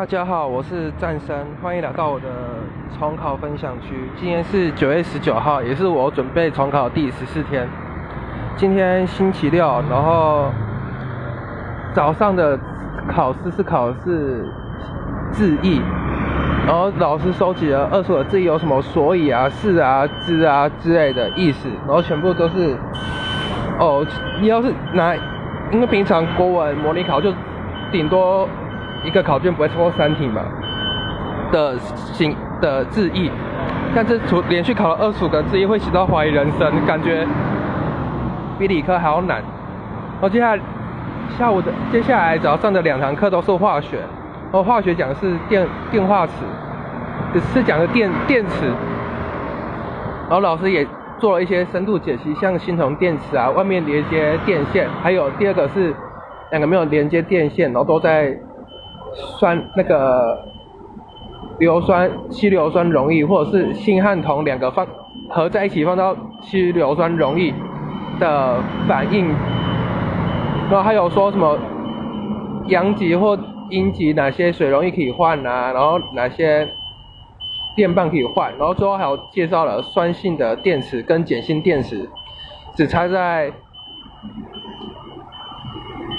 大家好，我是战生，欢迎来到我的重考分享区。今天是九月十九号，也是我准备重考第十四天。今天星期六，然后早上的考试是考试字义，然后老师收集了二十个字义有什么所以啊、是啊、之啊之类的意思，然后全部都是哦，你要是拿，因为平常国文模拟考就顶多。一个考卷不会超过三题嘛。的形的字义，但是除连续考了二十五个字义，会写到怀疑人生，感觉比理科还要难。然后接下来下午的接下来早上的两堂课都是化学，然后化学讲的是电电化磁，是讲的电电池，然后老师也做了一些深度解析，像新铜电池啊，外面连接电线，还有第二个是两个没有连接电线，然后都在。酸那个硫酸稀硫酸溶液，或者是锌和铜两个放合在一起放到稀硫酸溶液的反应，然后还有说什么阳极或阴极哪些水溶液可以换啊，然后哪些电棒可以换，然后最后还有介绍了酸性的电池跟碱性电池只差在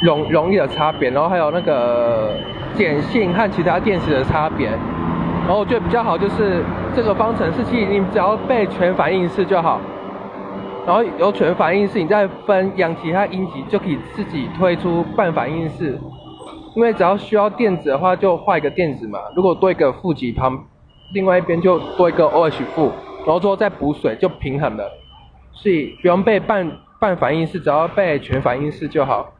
容容易的差别，然后还有那个。碱性和其他电池的差别，然后我觉得比较好就是这个方程式器，你只要背全反应式就好，然后有全反应式，你再分阳极和阴极，就可以自己推出半反应式。因为只要需要电子的话，就画一个电子嘛，如果多一个负极旁，另外一边就多一个 OH 负，然后之后再补水就平衡了。所以不用背半半反应式，只要背全反应式就好。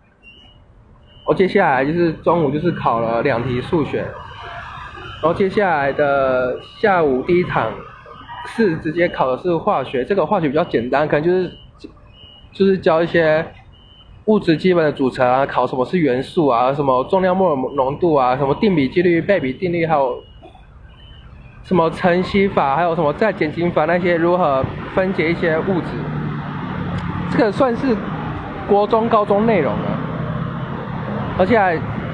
我接下来就是中午就是考了两题数学，然后接下来的下午第一堂是直接考的是化学，这个化学比较简单，可能就是就是教一些物质基本的组成啊，考什么是元素啊，什么重量摩尔浓度啊，什么定比几率、倍比定律，还有什么晨曦法，还有什么再减轻法那些如何分解一些物质，这个算是国中、高中内容了。而且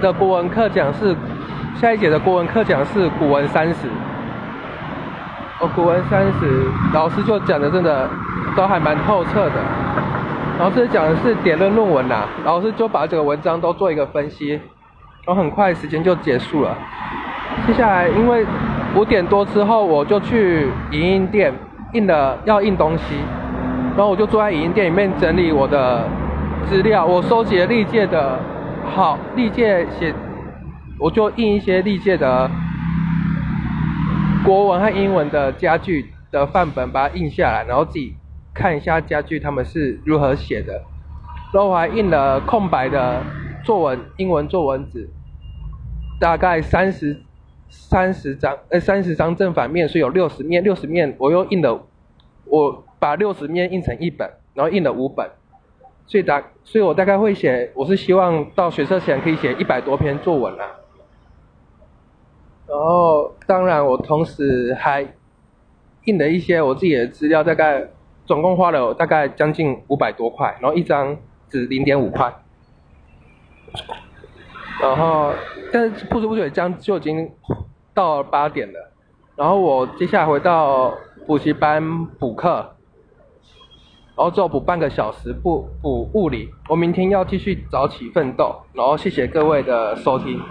的国文课讲是下一节的国文课讲是古文三十，哦，古文三十老师就讲的真的都还蛮透彻的。老师讲的是点论论文呐，老师就把这个文章都做一个分析，然后很快时间就结束了。接下来因为五点多之后我就去影印店印了要印东西，然后我就坐在影印店里面整理我的资料，我收集了历届的。好，历届写，我就印一些历届的国文和英文的家具的范本，把它印下来，然后自己看一下家具他们是如何写的。然后我还印了空白的作文英文作文纸，大概三十三十张，呃，三十张正反面，所以有六十面，六十面我又印了，我把六十面印成一本，然后印了五本。所以大，所以我大概会写，我是希望到学测前可以写一百多篇作文啦。然后，当然我同时还印了一些我自己的资料，大概总共花了大概将近五百多块，然后一张纸零点五块。然后，但是不知不觉这样就已经到八点了。然后我接下来回到补习班补课。然后最后补半个小时，补补物理。我明天要继续早起奋斗。然后谢谢各位的收听。